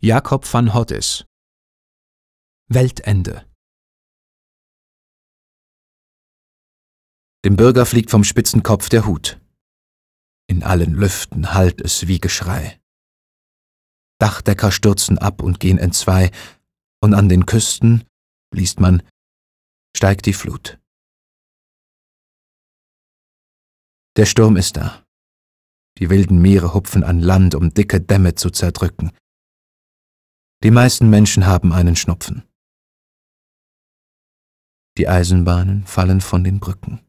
Jakob van Hoddes Weltende Dem Bürger fliegt vom spitzen Kopf der Hut. In allen Lüften hallt es wie Geschrei. Dachdecker stürzen ab und gehen entzwei, und an den Küsten, liest man, steigt die Flut. Der Sturm ist da. Die wilden Meere hupfen an Land, um dicke Dämme zu zerdrücken. Die meisten Menschen haben einen Schnupfen. Die Eisenbahnen fallen von den Brücken.